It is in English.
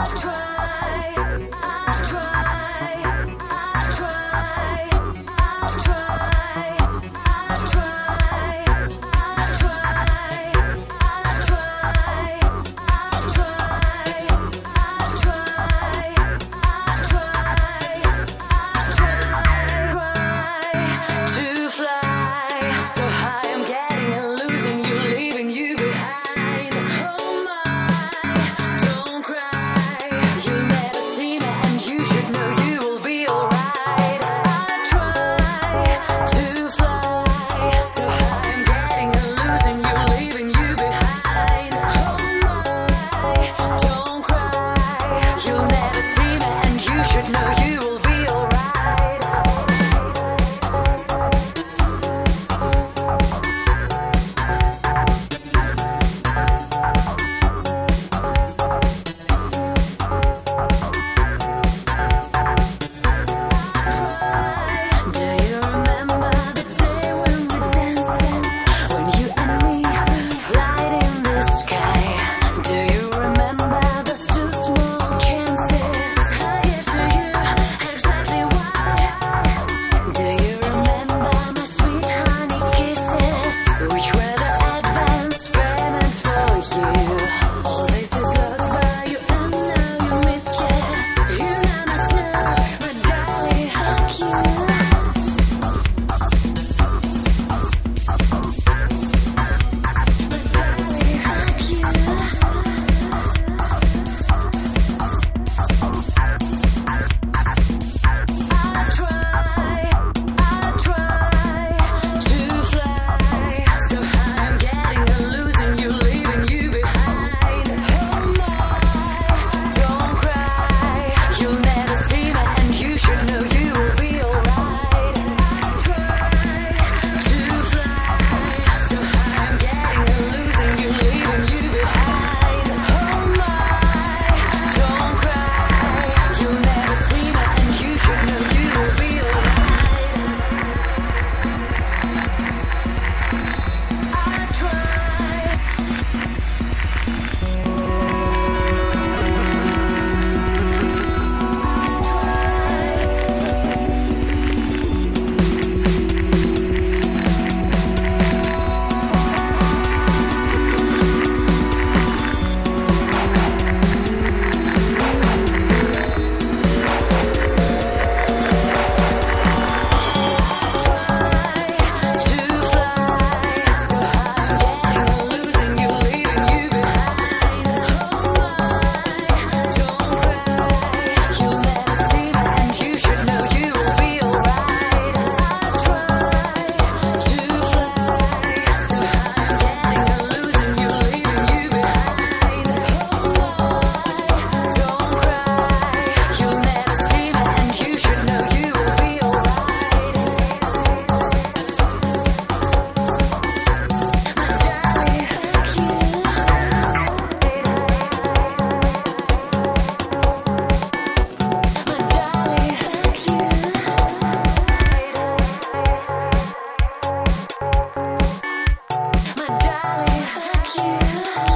I try. took you.